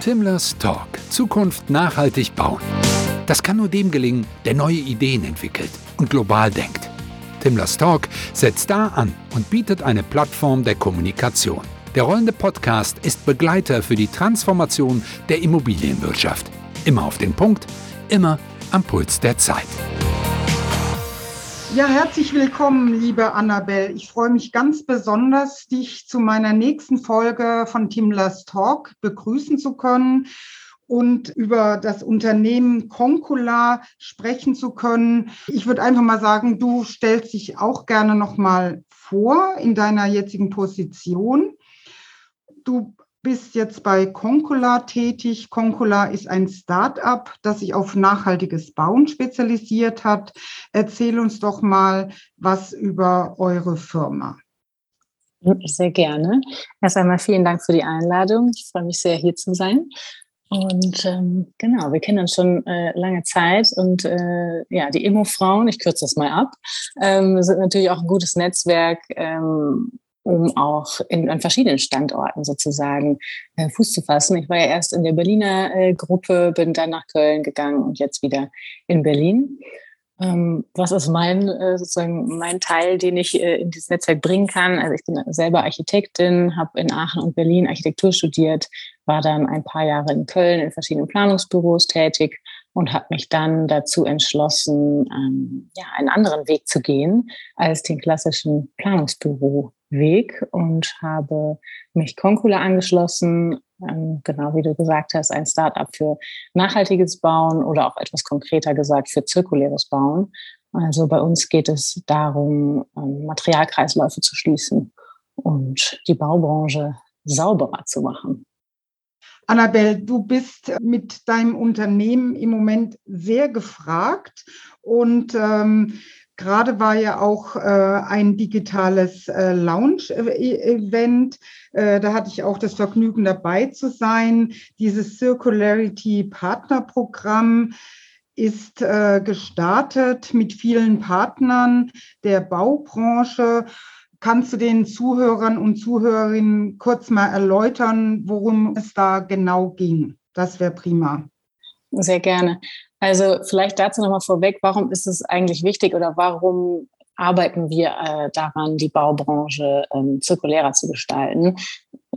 Timlers Talk. Zukunft nachhaltig bauen. Das kann nur dem gelingen, der neue Ideen entwickelt und global denkt. Timlers Talk setzt da an und bietet eine Plattform der Kommunikation. Der rollende Podcast ist Begleiter für die Transformation der Immobilienwirtschaft. Immer auf den Punkt, immer am Puls der Zeit. Ja, herzlich willkommen, liebe Annabelle. Ich freue mich ganz besonders, dich zu meiner nächsten Folge von Timlers Talk begrüßen zu können und über das Unternehmen Concula sprechen zu können. Ich würde einfach mal sagen, du stellst dich auch gerne noch mal vor in deiner jetzigen Position. Du bist jetzt bei Concula tätig. Concula ist ein Start-up, das sich auf nachhaltiges Bauen spezialisiert hat. Erzähl uns doch mal was über eure Firma. Sehr gerne. Erst einmal vielen Dank für die Einladung. Ich freue mich sehr, hier zu sein. Und ähm, genau, wir kennen uns schon äh, lange Zeit und äh, ja, die Immo-Frauen, ich kürze das mal ab, ähm, sind natürlich auch ein gutes Netzwerk, ähm, um auch in, an verschiedenen Standorten sozusagen äh, Fuß zu fassen. Ich war ja erst in der Berliner äh, Gruppe, bin dann nach Köln gegangen und jetzt wieder in Berlin. Ähm, was ist mein äh, sozusagen mein Teil, den ich äh, in dieses Netzwerk bringen kann? Also ich bin selber Architektin, habe in Aachen und Berlin Architektur studiert, war dann ein paar Jahre in Köln in verschiedenen Planungsbüros tätig und habe mich dann dazu entschlossen, ähm, ja, einen anderen Weg zu gehen als den klassischen Planungsbüro-Weg und habe mich Concula angeschlossen, ähm, genau wie du gesagt hast, ein Startup für nachhaltiges Bauen oder auch etwas konkreter gesagt für zirkuläres Bauen. Also bei uns geht es darum, ähm, Materialkreisläufe zu schließen und die Baubranche sauberer zu machen. Annabelle, du bist mit deinem Unternehmen im Moment sehr gefragt und ähm, Gerade war ja auch äh, ein digitales äh, Lounge-Event. Äh, da hatte ich auch das Vergnügen dabei zu sein. Dieses Circularity Partnerprogramm ist äh, gestartet mit vielen Partnern der Baubranche. Kannst du den Zuhörern und Zuhörerinnen kurz mal erläutern, worum es da genau ging? Das wäre prima. Sehr gerne. Also vielleicht dazu nochmal vorweg, warum ist es eigentlich wichtig oder warum arbeiten wir äh, daran, die Baubranche ähm, zirkulärer zu gestalten.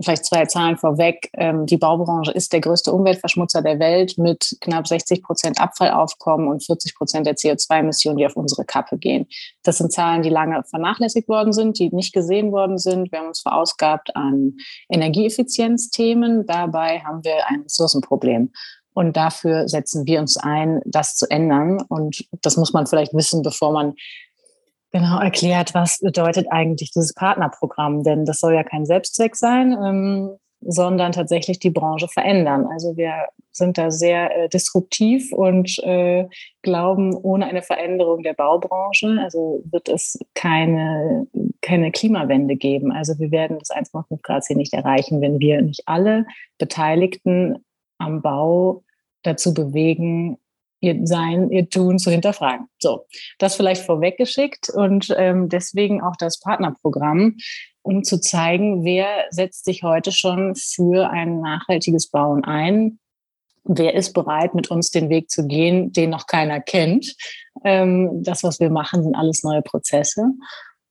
Vielleicht zwei Zahlen vorweg. Ähm, die Baubranche ist der größte Umweltverschmutzer der Welt mit knapp 60 Prozent Abfallaufkommen und 40 Prozent der CO2-Emissionen, die auf unsere Kappe gehen. Das sind Zahlen, die lange vernachlässigt worden sind, die nicht gesehen worden sind. Wir haben uns verausgabt an Energieeffizienzthemen. Dabei haben wir ein Ressourcenproblem. Und dafür setzen wir uns ein, das zu ändern. Und das muss man vielleicht wissen, bevor man genau erklärt, was bedeutet eigentlich dieses Partnerprogramm. Denn das soll ja kein Selbstzweck sein, ähm, sondern tatsächlich die Branche verändern. Also wir sind da sehr äh, disruptiv und äh, glauben, ohne eine Veränderung der Baubranche, also wird es keine, keine Klimawende geben. Also wir werden das 1,5 Grad Ziel nicht erreichen, wenn wir nicht alle Beteiligten am Bau dazu bewegen, ihr Sein, ihr Tun zu hinterfragen. So, das vielleicht vorweggeschickt und ähm, deswegen auch das Partnerprogramm, um zu zeigen, wer setzt sich heute schon für ein nachhaltiges Bauen ein. Wer ist bereit, mit uns den Weg zu gehen, den noch keiner kennt? Ähm, das, was wir machen, sind alles neue Prozesse.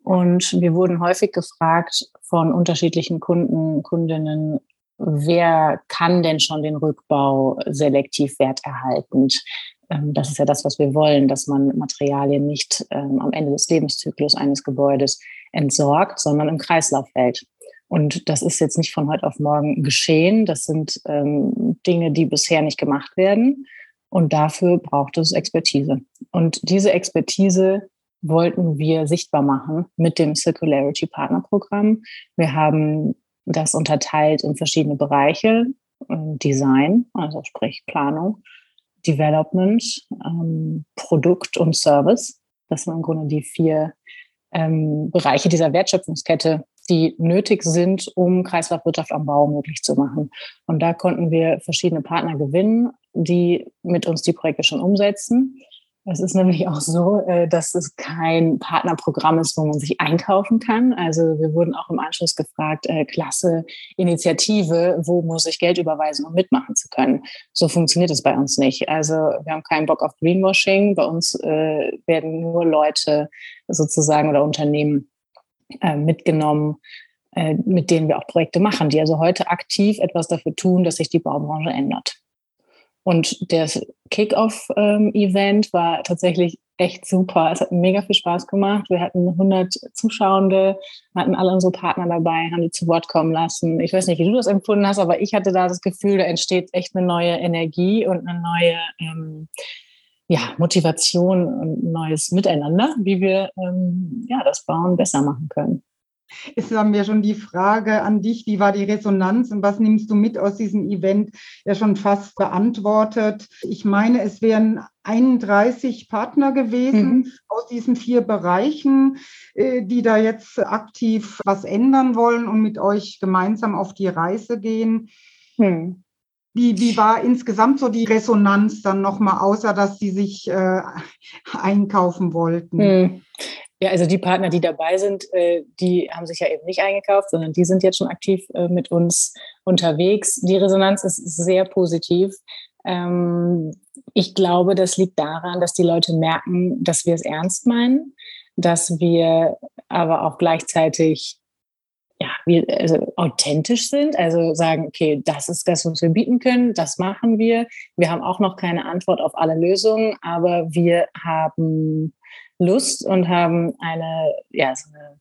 Und wir wurden häufig gefragt von unterschiedlichen Kunden, Kundinnen, wer kann denn schon den Rückbau selektiv werterhaltend? Ähm, das ist ja das, was wir wollen, dass man Materialien nicht ähm, am Ende des Lebenszyklus eines Gebäudes entsorgt, sondern im Kreislauf hält. Und das ist jetzt nicht von heute auf morgen geschehen. Das sind ähm, Dinge, die bisher nicht gemacht werden. Und dafür braucht es Expertise. Und diese Expertise wollten wir sichtbar machen mit dem Circularity Partner Programm. Wir haben das unterteilt in verschiedene Bereiche. Ähm, Design, also sprich Planung, Development, ähm, Produkt und Service. Das sind im Grunde die vier ähm, Bereiche dieser Wertschöpfungskette, die nötig sind, um Kreislaufwirtschaft am Bau möglich zu machen. Und da konnten wir verschiedene Partner gewinnen, die mit uns die Projekte schon umsetzen. Es ist nämlich auch so, äh, dass es kein Partnerprogramm ist, wo man sich einkaufen kann. Also wir wurden auch im Anschluss gefragt, äh, klasse Initiative, wo muss ich Geld überweisen, um mitmachen zu können? So funktioniert es bei uns nicht. Also wir haben keinen Bock auf Greenwashing. Bei uns äh, werden nur Leute sozusagen oder Unternehmen mitgenommen, mit denen wir auch Projekte machen, die also heute aktiv etwas dafür tun, dass sich die Baubranche ändert. Und das Kick-Off-Event ähm, war tatsächlich echt super. Es hat mega viel Spaß gemacht. Wir hatten 100 Zuschauende, hatten alle unsere Partner dabei, haben die zu Wort kommen lassen. Ich weiß nicht, wie du das empfunden hast, aber ich hatte da das Gefühl, da entsteht echt eine neue Energie und eine neue ähm, ja, Motivation und ein neues Miteinander, wie wir ähm, ja, das Bauen besser machen können. Ist haben wir schon die Frage an dich, wie war die Resonanz und was nimmst du mit aus diesem Event ja schon fast beantwortet. Ich meine, es wären 31 Partner gewesen mhm. aus diesen vier Bereichen, äh, die da jetzt aktiv was ändern wollen und mit euch gemeinsam auf die Reise gehen. Mhm. Wie, wie war insgesamt so die Resonanz dann nochmal, außer dass sie sich äh, einkaufen wollten? Mhm. Ja, also die Partner, die dabei sind, äh, die haben sich ja eben nicht eingekauft, sondern die sind jetzt schon aktiv äh, mit uns unterwegs. Die Resonanz ist sehr positiv. Ähm, ich glaube, das liegt daran, dass die Leute merken, dass wir es ernst meinen, dass wir aber auch gleichzeitig ja, wir, also authentisch sind, also sagen, okay, das ist das, was wir bieten können, das machen wir. Wir haben auch noch keine Antwort auf alle Lösungen, aber wir haben Lust und haben eine, ja, so eine,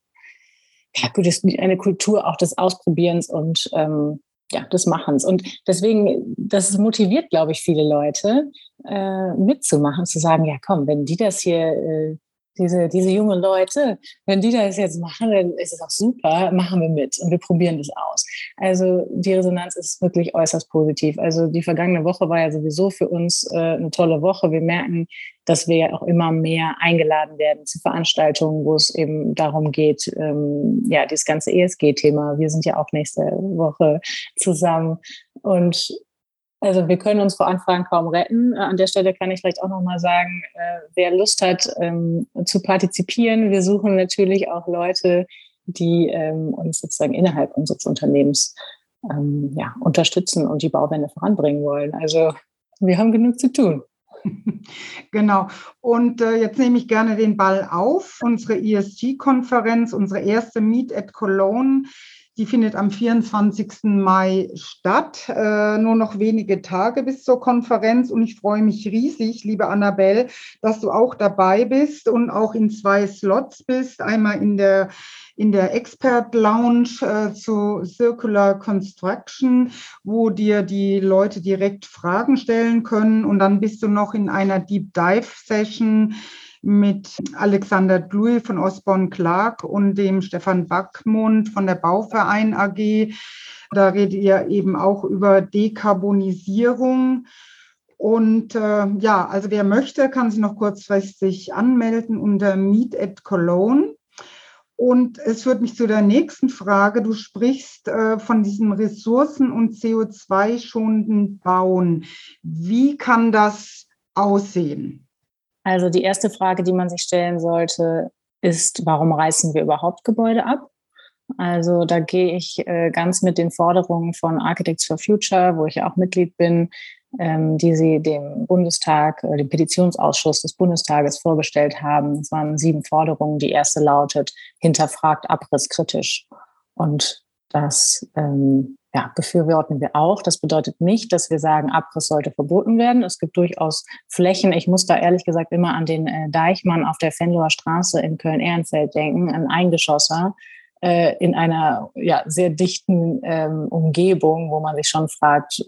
ja, gut, eine Kultur auch des Ausprobierens und ähm, ja, des Machens. Und deswegen, das motiviert, glaube ich, viele Leute, äh, mitzumachen, zu sagen, ja komm, wenn die das hier äh, diese, diese jungen Leute, wenn die das jetzt machen, dann ist es auch super, machen wir mit und wir probieren das aus. Also die Resonanz ist wirklich äußerst positiv. Also die vergangene Woche war ja sowieso für uns äh, eine tolle Woche. Wir merken, dass wir ja auch immer mehr eingeladen werden zu Veranstaltungen, wo es eben darum geht, ähm, ja, dieses ganze ESG-Thema. Wir sind ja auch nächste Woche zusammen. Und also wir können uns vor Anfragen kaum retten. Äh, an der Stelle kann ich vielleicht auch nochmal sagen, äh, wer Lust hat ähm, zu partizipieren, wir suchen natürlich auch Leute, die ähm, uns sozusagen innerhalb unseres Unternehmens ähm, ja, unterstützen und die Bauwende voranbringen wollen. Also wir haben genug zu tun. Genau. Und äh, jetzt nehme ich gerne den Ball auf. Unsere ESG-Konferenz, unsere erste Meet at Cologne die findet am 24. Mai statt. Äh, nur noch wenige Tage bis zur Konferenz und ich freue mich riesig, liebe Annabelle, dass du auch dabei bist und auch in zwei Slots bist. Einmal in der in der Expert Lounge äh, zu Circular Construction, wo dir die Leute direkt Fragen stellen können. Und dann bist du noch in einer Deep Dive Session mit Alexander Dluy von Osborne Clark und dem Stefan Backmund von der Bauverein AG. Da redet ihr eben auch über Dekarbonisierung. Und äh, ja, also wer möchte, kann sich noch kurzfristig anmelden unter Meet at Cologne. Und es führt mich zu der nächsten Frage. Du sprichst äh, von diesem Ressourcen- und CO2-schonenden Bauen. Wie kann das aussehen? Also die erste Frage, die man sich stellen sollte, ist, warum reißen wir überhaupt Gebäude ab? Also da gehe ich äh, ganz mit den Forderungen von Architects for Future, wo ich ja auch Mitglied bin, ähm, die sie dem Bundestag, äh, dem Petitionsausschuss des Bundestages vorgestellt haben. Es waren sieben Forderungen. Die erste lautet, hinterfragt Abriss kritisch. Und das ähm, ja, befürworten wir auch. Das bedeutet nicht, dass wir sagen, Abriss sollte verboten werden. Es gibt durchaus Flächen. Ich muss da ehrlich gesagt immer an den äh, Deichmann auf der Fenloher Straße in Köln-Ehrenfeld denken, ein Eingeschosser äh, in einer ja, sehr dichten ähm, Umgebung, wo man sich schon fragt,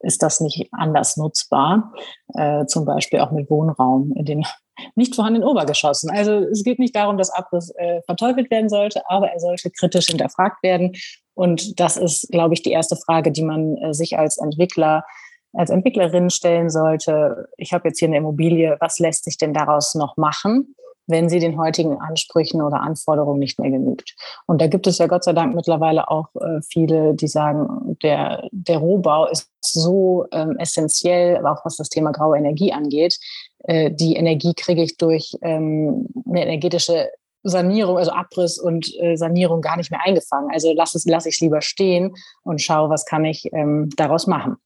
ist das nicht anders nutzbar? Äh, zum Beispiel auch mit Wohnraum in den nicht vorhandenen Obergeschossen. Also es geht nicht darum, dass Abriss äh, verteufelt werden sollte, aber er sollte kritisch hinterfragt werden und das ist, glaube ich, die erste Frage, die man äh, sich als Entwickler, als Entwicklerin stellen sollte. Ich habe jetzt hier eine Immobilie, was lässt sich denn daraus noch machen? Wenn sie den heutigen Ansprüchen oder Anforderungen nicht mehr genügt. Und da gibt es ja Gott sei Dank mittlerweile auch äh, viele, die sagen, der, der Rohbau ist so ähm, essentiell, auch was das Thema graue Energie angeht. Äh, die Energie kriege ich durch ähm, eine energetische Sanierung, also Abriss und äh, Sanierung gar nicht mehr eingefangen. Also lass es, lass ich es lieber stehen und schaue, was kann ich ähm, daraus machen.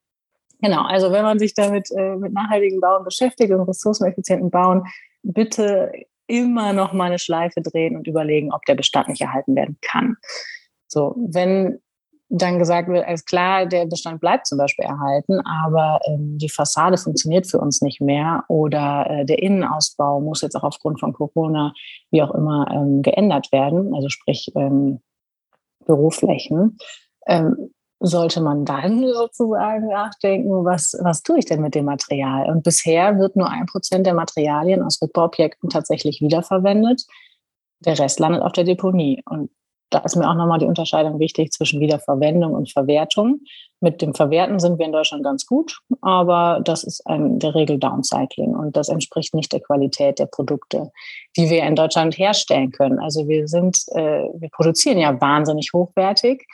Genau, also wenn man sich damit äh, mit nachhaltigen Bauen beschäftigt und ressourceneffizienten Bauen, bitte immer noch mal eine Schleife drehen und überlegen, ob der Bestand nicht erhalten werden kann. So, wenn dann gesagt wird, alles klar, der Bestand bleibt zum Beispiel erhalten, aber ähm, die Fassade funktioniert für uns nicht mehr oder äh, der Innenausbau muss jetzt auch aufgrund von Corona, wie auch immer, ähm, geändert werden, also sprich ähm, Büroflächen, ähm, sollte man dann sozusagen nachdenken, was, was tue ich denn mit dem Material? Und bisher wird nur ein Prozent der Materialien aus Rückbauobjekten tatsächlich wiederverwendet. Der Rest landet auf der Deponie. Und da ist mir auch nochmal die Unterscheidung wichtig zwischen Wiederverwendung und Verwertung. Mit dem Verwerten sind wir in Deutschland ganz gut, aber das ist in der Regel Downcycling und das entspricht nicht der Qualität der Produkte, die wir in Deutschland herstellen können. Also wir sind, äh, wir produzieren ja wahnsinnig hochwertig.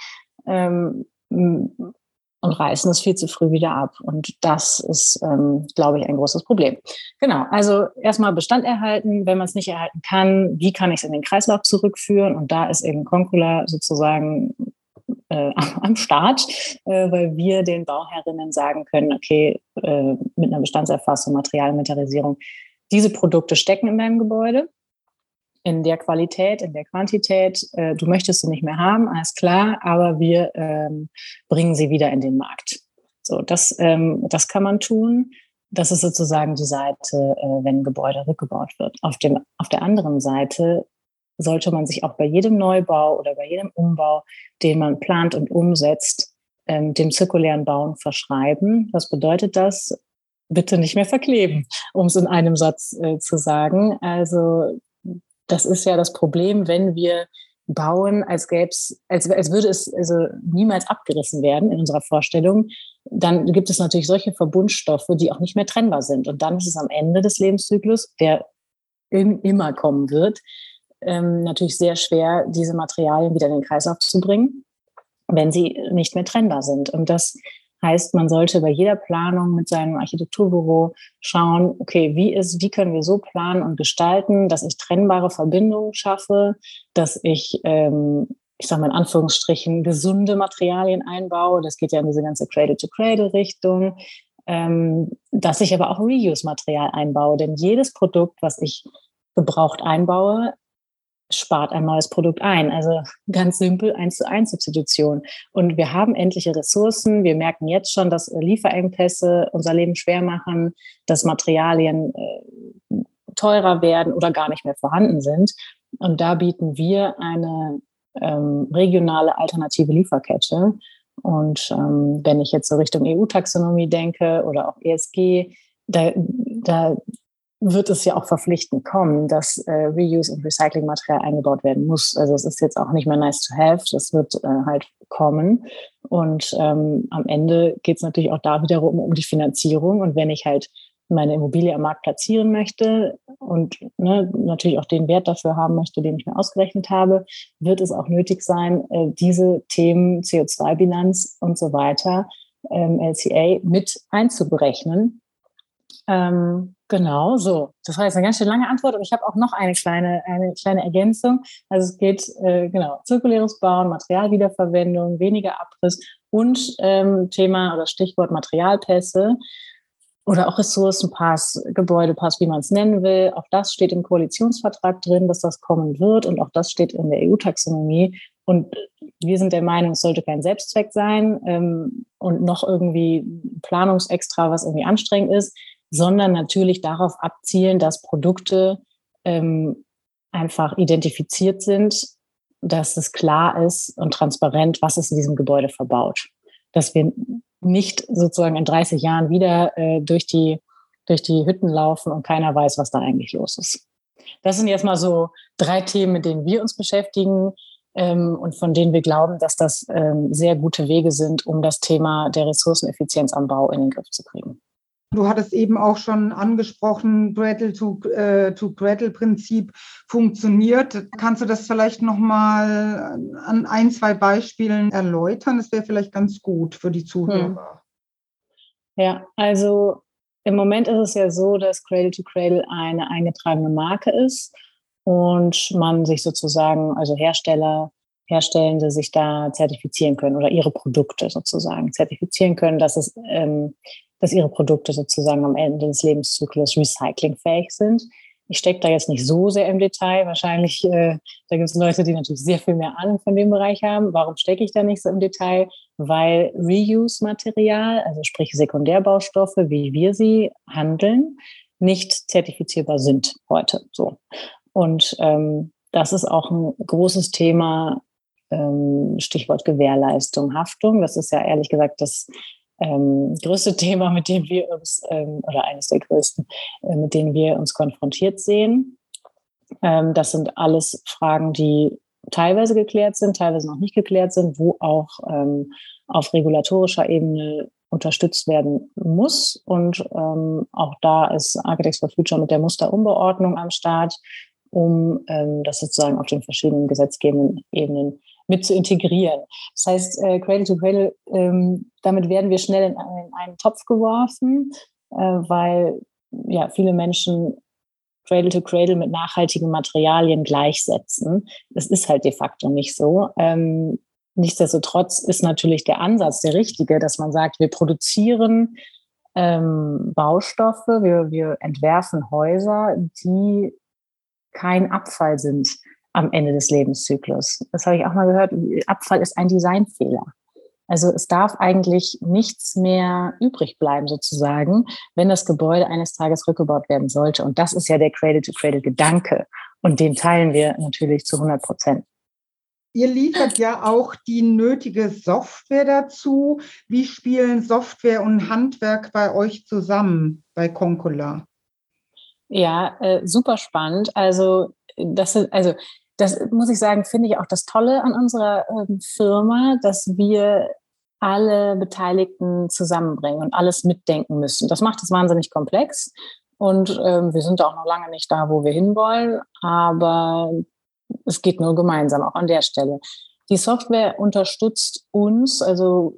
Ähm, und reißen es viel zu früh wieder ab. Und das ist, ähm, glaube ich, ein großes Problem. Genau, also erstmal Bestand erhalten. Wenn man es nicht erhalten kann, wie kann ich es in den Kreislauf zurückführen? Und da ist eben Concula sozusagen äh, am Start, äh, weil wir den Bauherrinnen sagen können, okay, äh, mit einer Bestandserfassung, Materialinventarisierung, diese Produkte stecken in deinem Gebäude in der Qualität, in der Quantität, äh, du möchtest sie nicht mehr haben, alles klar, aber wir ähm, bringen sie wieder in den Markt. So, das, ähm, das kann man tun. Das ist sozusagen die Seite, äh, wenn ein Gebäude rückgebaut wird. Auf, dem, auf der anderen Seite sollte man sich auch bei jedem Neubau oder bei jedem Umbau, den man plant und umsetzt, ähm, dem zirkulären Bauen verschreiben. Was bedeutet das? Bitte nicht mehr verkleben, um es in einem Satz äh, zu sagen. Also das ist ja das Problem, wenn wir bauen, als gäbe es, als, als würde es also niemals abgerissen werden in unserer Vorstellung, dann gibt es natürlich solche Verbundstoffe, die auch nicht mehr trennbar sind. Und dann ist es am Ende des Lebenszyklus, der in, immer kommen wird, ähm, natürlich sehr schwer, diese Materialien wieder in den Kreislauf zu bringen, wenn sie nicht mehr trennbar sind. Und das Heißt, man sollte bei jeder Planung mit seinem Architekturbüro schauen, okay, wie ist, wie können wir so planen und gestalten, dass ich trennbare Verbindungen schaffe, dass ich, ähm, ich sage mal in Anführungsstrichen, gesunde Materialien einbaue. Das geht ja in diese ganze Cradle-to-Cradle-Richtung. Ähm, dass ich aber auch Reuse-Material einbaue. Denn jedes Produkt, was ich gebraucht einbaue, spart ein neues Produkt ein. Also ganz simpel eins zu eins Substitution. Und wir haben endliche Ressourcen. Wir merken jetzt schon, dass Lieferengpässe unser Leben schwer machen, dass Materialien äh, teurer werden oder gar nicht mehr vorhanden sind. Und da bieten wir eine ähm, regionale alternative Lieferkette. Und ähm, wenn ich jetzt so Richtung EU-Taxonomie denke oder auch ESG, da, da wird es ja auch verpflichtend kommen, dass äh, Reuse und Recyclingmaterial eingebaut werden muss. Also es ist jetzt auch nicht mehr nice to have, das wird äh, halt kommen. Und ähm, am Ende geht es natürlich auch da wiederum um die Finanzierung. Und wenn ich halt meine Immobilie am Markt platzieren möchte und ne, natürlich auch den Wert dafür haben möchte, den ich mir ausgerechnet habe, wird es auch nötig sein, äh, diese Themen CO2-Bilanz und so weiter, ähm, LCA, mit einzuberechnen. Ähm, Genau, so. Das war jetzt eine ganz schön lange Antwort und ich habe auch noch eine kleine, eine kleine Ergänzung. Also es geht, äh, genau, zirkuläres Bauen, Materialwiederverwendung, weniger Abriss und ähm, Thema oder Stichwort Materialpässe oder auch Ressourcenpass, Gebäudepass, wie man es nennen will. Auch das steht im Koalitionsvertrag drin, dass das kommen wird und auch das steht in der EU-Taxonomie. Und wir sind der Meinung, es sollte kein Selbstzweck sein ähm, und noch irgendwie Planungsextra, was irgendwie anstrengend ist sondern natürlich darauf abzielen, dass Produkte ähm, einfach identifiziert sind, dass es klar ist und transparent, was ist in diesem Gebäude verbaut. Dass wir nicht sozusagen in 30 Jahren wieder äh, durch, die, durch die Hütten laufen und keiner weiß, was da eigentlich los ist. Das sind jetzt mal so drei Themen, mit denen wir uns beschäftigen ähm, und von denen wir glauben, dass das ähm, sehr gute Wege sind, um das Thema der Ressourceneffizienz am Bau in den Griff zu kriegen. Du hattest eben auch schon angesprochen, Gretel-to-Gretel-Prinzip äh, funktioniert. Kannst du das vielleicht nochmal an ein, zwei Beispielen erläutern? Das wäre vielleicht ganz gut für die Zuhörer. Hm. Ja, also im Moment ist es ja so, dass Cradle to Cradle eine eingetragene Marke ist und man sich sozusagen, also Hersteller, Herstellende sich da zertifizieren können oder ihre Produkte sozusagen zertifizieren können, dass es ähm, dass ihre Produkte sozusagen am Ende des Lebenszyklus recyclingfähig sind. Ich stecke da jetzt nicht so sehr im Detail. Wahrscheinlich, äh, da gibt es Leute, die natürlich sehr viel mehr Ahnung von dem Bereich haben. Warum stecke ich da nicht so im Detail? Weil Reuse-Material, also sprich Sekundärbaustoffe, wie wir sie handeln, nicht zertifizierbar sind heute. So. Und ähm, das ist auch ein großes Thema, ähm, Stichwort Gewährleistung, Haftung. Das ist ja ehrlich gesagt das ähm, größte Thema, mit dem wir uns, ähm, oder eines der größten, äh, mit denen wir uns konfrontiert sehen. Ähm, das sind alles Fragen, die teilweise geklärt sind, teilweise noch nicht geklärt sind, wo auch ähm, auf regulatorischer Ebene unterstützt werden muss. Und ähm, auch da ist Architects for Future mit der Musterumbeordnung am Start, um ähm, das sozusagen auf den verschiedenen gesetzgebenden Ebenen mit zu integrieren. Das heißt, äh, Cradle to Cradle, ähm, damit werden wir schnell in, in einen Topf geworfen, äh, weil ja viele Menschen Cradle to Cradle mit nachhaltigen Materialien gleichsetzen. Das ist halt de facto nicht so. Ähm, nichtsdestotrotz ist natürlich der Ansatz der richtige, dass man sagt, wir produzieren ähm, Baustoffe, wir, wir entwerfen Häuser, die kein Abfall sind am Ende des Lebenszyklus. Das habe ich auch mal gehört. Abfall ist ein Designfehler. Also es darf eigentlich nichts mehr übrig bleiben sozusagen, wenn das Gebäude eines Tages rückgebaut werden sollte. Und das ist ja der Cradle-to-Cradle-Gedanke. Und den teilen wir natürlich zu 100 Prozent. Ihr liefert ja auch die nötige Software dazu. Wie spielen Software und Handwerk bei euch zusammen bei Concola? Ja, äh, super spannend. Also das sind, also das muss ich sagen, finde ich auch das Tolle an unserer ähm, Firma, dass wir alle Beteiligten zusammenbringen und alles mitdenken müssen. Das macht es wahnsinnig komplex und ähm, wir sind auch noch lange nicht da, wo wir hinwollen, aber es geht nur gemeinsam, auch an der Stelle. Die Software unterstützt uns, also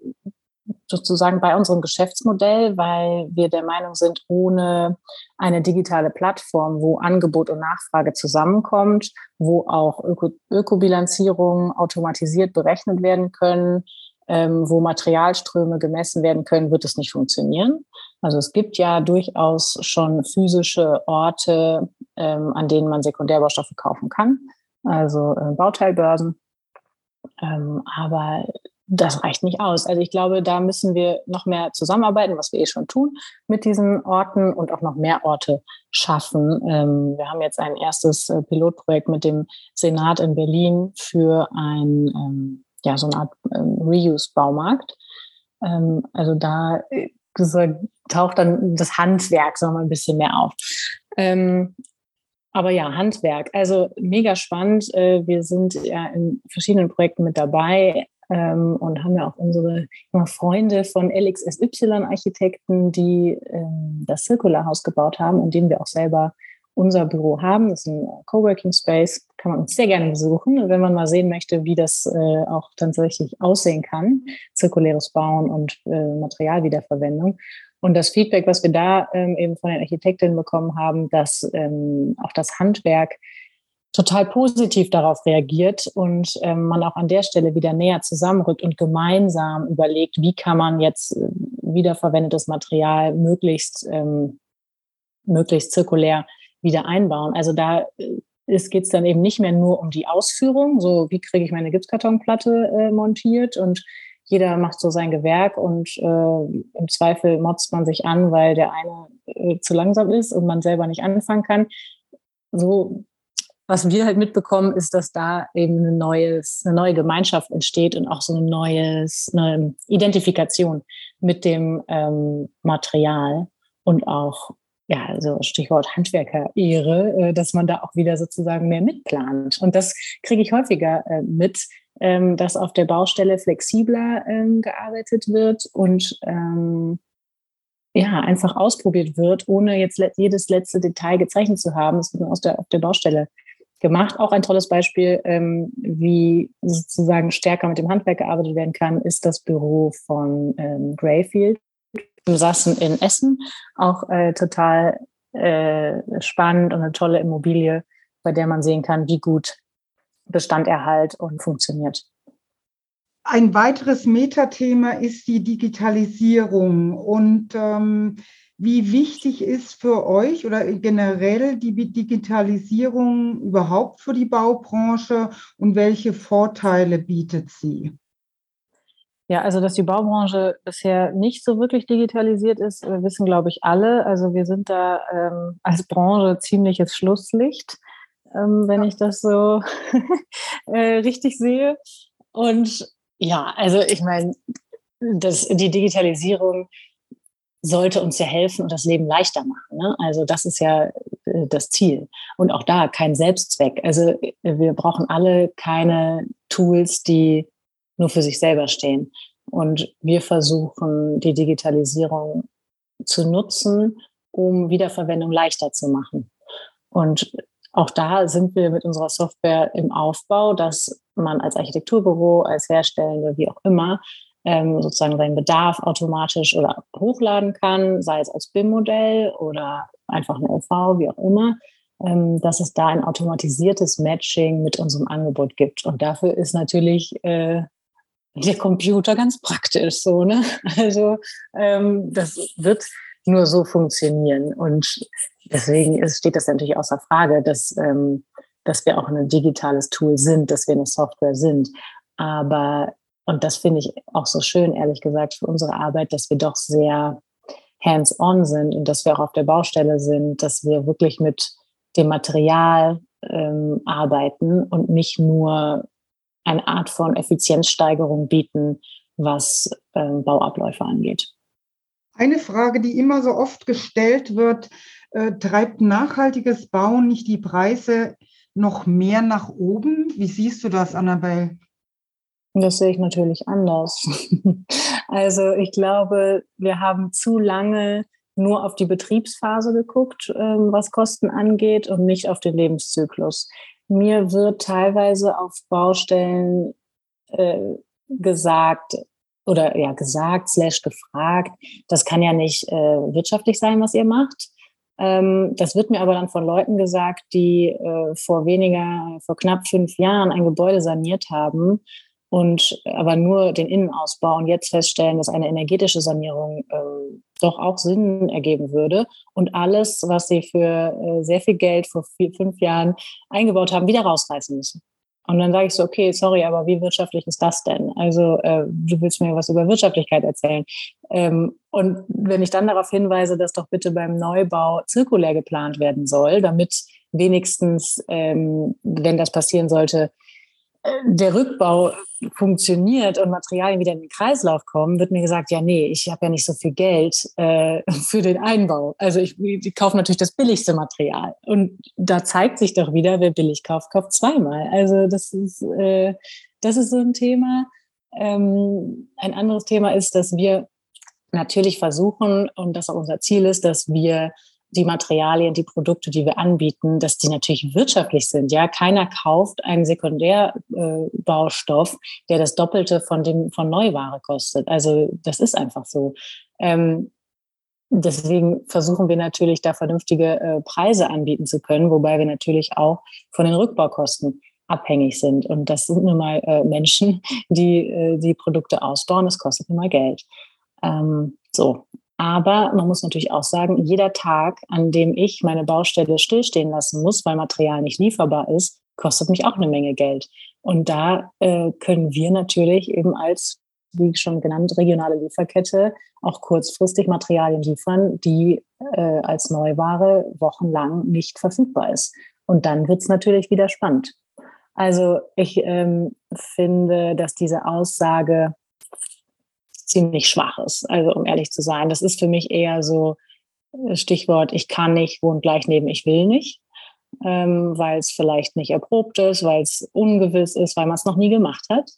sozusagen bei unserem Geschäftsmodell, weil wir der Meinung sind, ohne eine digitale Plattform, wo Angebot und Nachfrage zusammenkommt, wo auch Öko Ökobilanzierungen automatisiert berechnet werden können, ähm, wo Materialströme gemessen werden können, wird es nicht funktionieren. Also es gibt ja durchaus schon physische Orte, ähm, an denen man Sekundärbaustoffe kaufen kann, also äh, Bauteilbörsen. Ähm, aber das reicht nicht aus. Also ich glaube, da müssen wir noch mehr zusammenarbeiten, was wir eh schon tun mit diesen Orten und auch noch mehr Orte schaffen. Ähm, wir haben jetzt ein erstes äh, Pilotprojekt mit dem Senat in Berlin für ein, ähm, ja, so eine Art ähm, Reuse-Baumarkt. also da äh, taucht dann das Handwerk mal ein bisschen mehr auf. Aber ja, Handwerk, also mega spannend. Äh, wir sind ja in verschiedenen Projekten mit dabei ähm, und haben ja auch unsere Freunde von LXSY-Architekten, die ähm, das Circular-Haus gebaut haben, in dem wir auch selber unser Büro haben. Das ist ein Coworking Space, kann man uns sehr gerne besuchen, wenn man mal sehen möchte, wie das äh, auch tatsächlich aussehen kann, zirkuläres Bauen und äh, Materialwiederverwendung. Und das Feedback, was wir da ähm, eben von den Architektinnen bekommen haben, dass ähm, auch das Handwerk total positiv darauf reagiert und ähm, man auch an der Stelle wieder näher zusammenrückt und gemeinsam überlegt, wie kann man jetzt äh, wiederverwendetes Material möglichst, ähm, möglichst zirkulär wieder einbauen. Also da äh, geht es dann eben nicht mehr nur um die Ausführung, so wie kriege ich meine Gipskartonplatte äh, montiert und jeder macht so sein Gewerk und äh, im Zweifel motzt man sich an, weil der eine äh, zu langsam ist und man selber nicht anfangen kann. So was wir halt mitbekommen, ist, dass da eben eine, neues, eine neue Gemeinschaft entsteht und auch so eine, neues, eine Identifikation mit dem ähm, Material und auch, ja, also Stichwort Handwerker-Ehre, äh, dass man da auch wieder sozusagen mehr mitplant. Und das kriege ich häufiger äh, mit, ähm, dass auf der Baustelle flexibler ähm, gearbeitet wird und ähm, ja, einfach ausprobiert wird, ohne jetzt jedes letzte Detail gezeichnet zu haben. Das wird aus der, auf der Baustelle gemacht. Auch ein tolles Beispiel, ähm, wie sozusagen stärker mit dem Handwerk gearbeitet werden kann, ist das Büro von ähm, Greyfield. Wir saßen in Essen, auch äh, total äh, spannend und eine tolle Immobilie, bei der man sehen kann, wie gut Bestanderhalt und funktioniert. Ein weiteres Metathema ist die Digitalisierung und ähm, wie wichtig ist für euch oder generell die Digitalisierung überhaupt für die Baubranche und welche Vorteile bietet sie? Ja, also dass die Baubranche bisher nicht so wirklich digitalisiert ist, wissen, glaube ich, alle. Also wir sind da ähm, als Branche ziemliches Schlusslicht, ähm, wenn ja. ich das so äh, richtig sehe. Und ja, also ich meine, das, die Digitalisierung sollte uns ja helfen und das Leben leichter machen. Ne? Also das ist ja äh, das Ziel. Und auch da kein Selbstzweck. Also äh, wir brauchen alle keine Tools, die nur für sich selber stehen. Und wir versuchen, die Digitalisierung zu nutzen, um Wiederverwendung leichter zu machen. Und auch da sind wir mit unserer Software im Aufbau, dass man als Architekturbüro, als Herstellende, wie auch immer, ähm, sozusagen seinen Bedarf automatisch oder hochladen kann, sei es als BIM-Modell oder einfach ein LV, wie auch immer, ähm, dass es da ein automatisiertes Matching mit unserem Angebot gibt. Und dafür ist natürlich äh, der Computer ganz praktisch so, ne? Also ähm, das wird nur so funktionieren. Und deswegen ist, steht das natürlich außer Frage, dass, ähm, dass wir auch ein digitales Tool sind, dass wir eine Software sind. Aber, und das finde ich auch so schön, ehrlich gesagt, für unsere Arbeit, dass wir doch sehr hands-on sind und dass wir auch auf der Baustelle sind, dass wir wirklich mit dem Material ähm, arbeiten und nicht nur eine Art von Effizienzsteigerung bieten, was ähm, Bauabläufe angeht. Eine Frage, die immer so oft gestellt wird, äh, treibt nachhaltiges Bauen nicht die Preise noch mehr nach oben? Wie siehst du das, Annabelle? Das sehe ich natürlich anders. also ich glaube, wir haben zu lange nur auf die Betriebsphase geguckt, ähm, was Kosten angeht und nicht auf den Lebenszyklus. Mir wird teilweise auf Baustellen äh, gesagt, oder ja gesagt, slash gefragt, das kann ja nicht äh, wirtschaftlich sein, was ihr macht. Ähm, das wird mir aber dann von Leuten gesagt, die äh, vor weniger, vor knapp fünf Jahren ein Gebäude saniert haben und aber nur den Innenausbau und jetzt feststellen, dass eine energetische Sanierung äh, doch auch Sinn ergeben würde und alles, was sie für äh, sehr viel Geld vor vier, fünf Jahren eingebaut haben, wieder rausreißen müssen. Und dann sage ich so, okay, sorry, aber wie wirtschaftlich ist das denn? Also äh, du willst mir was über Wirtschaftlichkeit erzählen. Ähm, und wenn ich dann darauf hinweise, dass doch bitte beim Neubau zirkulär geplant werden soll, damit wenigstens, ähm, wenn das passieren sollte, der Rückbau funktioniert und Materialien wieder in den Kreislauf kommen, wird mir gesagt, ja, nee, ich habe ja nicht so viel Geld äh, für den Einbau. Also ich, ich kaufe natürlich das billigste Material. Und da zeigt sich doch wieder, wer billig kauft, kauft zweimal. Also das ist, äh, das ist so ein Thema. Ähm, ein anderes Thema ist, dass wir natürlich versuchen, und das auch unser Ziel ist, dass wir die Materialien, die Produkte, die wir anbieten, dass die natürlich wirtschaftlich sind. Ja, keiner kauft einen Sekundärbaustoff, der das Doppelte von dem von Neuware kostet. Also das ist einfach so. Ähm, deswegen versuchen wir natürlich da vernünftige äh, Preise anbieten zu können, wobei wir natürlich auch von den Rückbaukosten abhängig sind. Und das sind nun mal äh, Menschen, die äh, die Produkte ausbauen. Das kostet nun mal Geld. Ähm, so, aber man muss natürlich auch sagen, jeder Tag, an dem ich meine Baustelle stillstehen lassen muss, weil Material nicht lieferbar ist, kostet mich auch eine Menge Geld. Und da äh, können wir natürlich eben als, wie schon genannt, regionale Lieferkette auch kurzfristig Materialien liefern, die äh, als Neuware wochenlang nicht verfügbar ist. Und dann wird es natürlich wieder spannend. Also ich ähm, finde, dass diese Aussage, ziemlich schwach ist. Also um ehrlich zu sein, das ist für mich eher so äh, Stichwort, ich kann nicht, wohnt gleich neben, ich will nicht, ähm, weil es vielleicht nicht erprobt ist, weil es ungewiss ist, weil man es noch nie gemacht hat.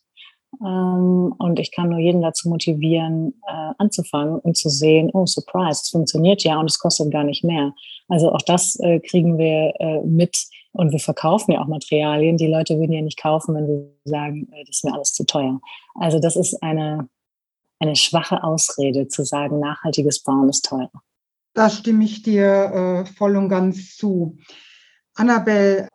Ähm, und ich kann nur jeden dazu motivieren, äh, anzufangen und zu sehen, oh, surprise, es funktioniert ja und es kostet gar nicht mehr. Also auch das äh, kriegen wir äh, mit und wir verkaufen ja auch Materialien. Die Leute würden ja nicht kaufen, wenn wir sagen, äh, das ist mir alles zu teuer. Also das ist eine, eine schwache Ausrede zu sagen, nachhaltiges Bauen ist teuer. Da stimme ich dir äh, voll und ganz zu. Annabelle,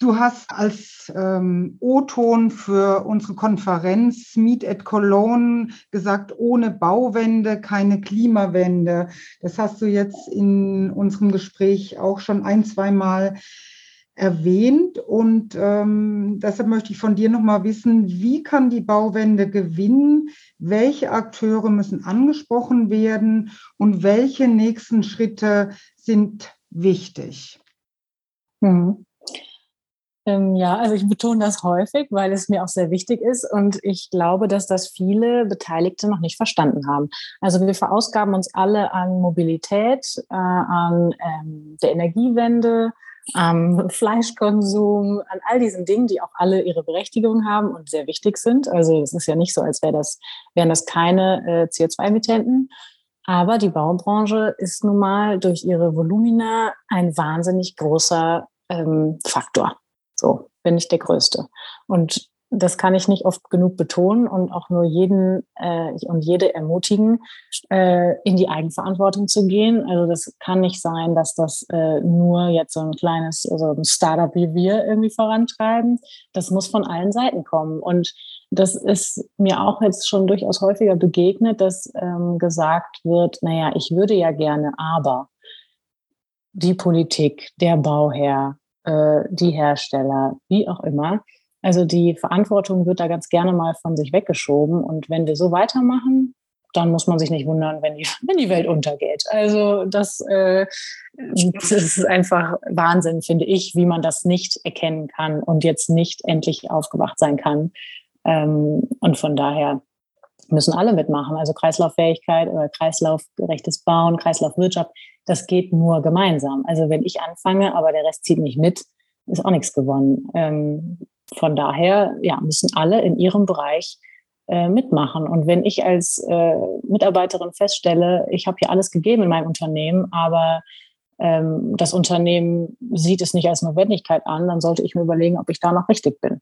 Du hast als ähm, O-Ton für unsere Konferenz Meet at Cologne gesagt, ohne Bauwende keine Klimawende. Das hast du jetzt in unserem Gespräch auch schon ein, zwei Mal erwähnt. Und ähm, deshalb möchte ich von dir nochmal wissen, wie kann die Bauwende gewinnen? Welche Akteure müssen angesprochen werden? Und welche nächsten Schritte sind wichtig? Mhm. Ähm, ja, also ich betone das häufig, weil es mir auch sehr wichtig ist und ich glaube, dass das viele Beteiligte noch nicht verstanden haben. Also wir verausgaben uns alle an Mobilität, äh, an ähm, der Energiewende, am Fleischkonsum, an all diesen Dingen, die auch alle ihre Berechtigung haben und sehr wichtig sind. Also es ist ja nicht so, als wäre das, wären das keine äh, CO2-Emittenten. Aber die Baubranche ist nun mal durch ihre Volumina ein wahnsinnig großer ähm, Faktor. So bin ich der Größte. Und das kann ich nicht oft genug betonen und auch nur jeden äh, und jede ermutigen, äh, in die Eigenverantwortung zu gehen. Also das kann nicht sein, dass das äh, nur jetzt so ein kleines, also ein Startup wie wir irgendwie vorantreiben. Das muss von allen Seiten kommen. Und das ist mir auch jetzt schon durchaus häufiger begegnet, dass ähm, gesagt wird, naja, ich würde ja gerne, aber die Politik, der Bauherr, äh, die Hersteller, wie auch immer. Also die Verantwortung wird da ganz gerne mal von sich weggeschoben. Und wenn wir so weitermachen, dann muss man sich nicht wundern, wenn die, wenn die Welt untergeht. Also das, äh, das ist einfach Wahnsinn, finde ich, wie man das nicht erkennen kann und jetzt nicht endlich aufgewacht sein kann. Ähm, und von daher müssen alle mitmachen. Also Kreislauffähigkeit oder kreislaufgerechtes Bauen, Kreislaufwirtschaft, das geht nur gemeinsam. Also wenn ich anfange, aber der Rest zieht nicht mit, ist auch nichts gewonnen. Ähm, von daher ja, müssen alle in ihrem Bereich äh, mitmachen. Und wenn ich als äh, Mitarbeiterin feststelle, ich habe hier alles gegeben in meinem Unternehmen, aber ähm, das Unternehmen sieht es nicht als Notwendigkeit an, dann sollte ich mir überlegen, ob ich da noch richtig bin.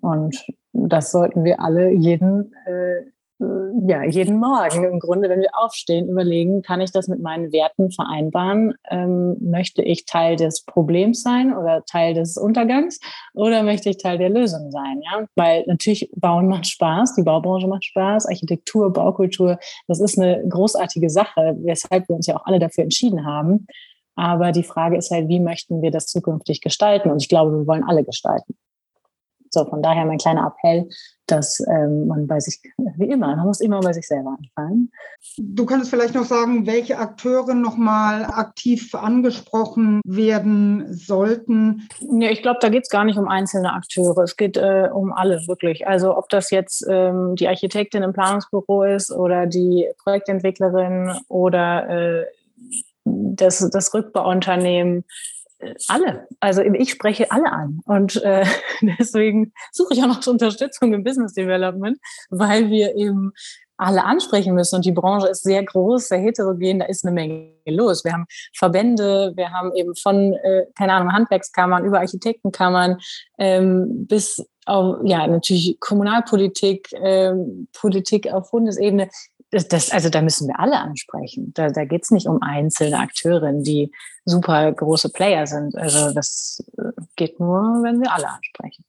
Und das sollten wir alle jeden äh, ja, jeden Morgen im Grunde, wenn wir aufstehen, überlegen, kann ich das mit meinen Werten vereinbaren? Ähm, möchte ich Teil des Problems sein oder Teil des Untergangs oder möchte ich Teil der Lösung sein? Ja, weil natürlich Bauen macht Spaß, die Baubranche macht Spaß, Architektur, Baukultur, das ist eine großartige Sache, weshalb wir uns ja auch alle dafür entschieden haben. Aber die Frage ist halt, wie möchten wir das zukünftig gestalten? Und ich glaube, wir wollen alle gestalten. So, von daher mein kleiner Appell, dass ähm, man bei sich, wie immer, man muss immer bei sich selber anfangen. Du kannst vielleicht noch sagen, welche Akteure nochmal aktiv angesprochen werden sollten? Ja, ich glaube, da geht es gar nicht um einzelne Akteure. Es geht äh, um alle, wirklich. Also ob das jetzt ähm, die Architektin im Planungsbüro ist oder die Projektentwicklerin oder äh, das, das Rückbauunternehmen, alle. Also ich spreche alle an. Und äh, deswegen suche ich auch noch Unterstützung im Business Development, weil wir eben alle ansprechen müssen. Und die Branche ist sehr groß, sehr heterogen, da ist eine Menge los. Wir haben Verbände, wir haben eben von, äh, keine Ahnung, Handwerkskammern über Architektenkammern ähm, bis auf, ja, natürlich Kommunalpolitik, ähm, Politik auf Bundesebene das, also da müssen wir alle ansprechen. Da, da geht es nicht um einzelne Akteurinnen, die super große Player sind. Also das äh, geht nur, wenn wir alle ansprechen.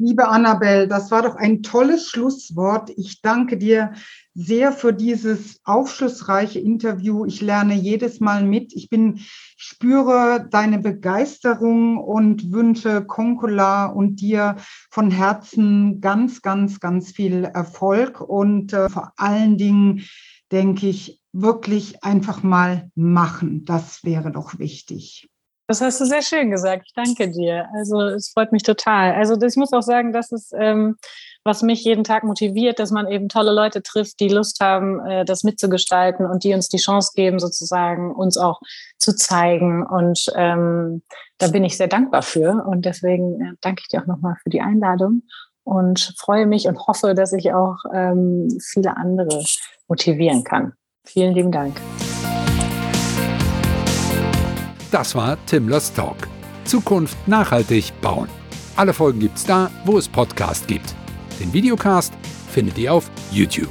Liebe Annabelle, das war doch ein tolles Schlusswort. Ich danke dir sehr für dieses aufschlussreiche Interview. Ich lerne jedes Mal mit. Ich bin, spüre deine Begeisterung und wünsche Konkola und dir von Herzen ganz, ganz, ganz viel Erfolg und äh, vor allen Dingen denke ich wirklich einfach mal machen. Das wäre doch wichtig. Das hast du sehr schön gesagt. Ich danke dir. Also es freut mich total. Also ich muss auch sagen, das ist, ähm, was mich jeden Tag motiviert, dass man eben tolle Leute trifft, die Lust haben, äh, das mitzugestalten und die uns die Chance geben, sozusagen uns auch zu zeigen. Und ähm, da bin ich sehr dankbar für. Und deswegen äh, danke ich dir auch nochmal für die Einladung und freue mich und hoffe, dass ich auch ähm, viele andere motivieren kann. Vielen lieben Dank. Das war Timlers Talk. Zukunft nachhaltig bauen. Alle Folgen gibt's da, wo es Podcast gibt. Den Videocast findet ihr auf YouTube.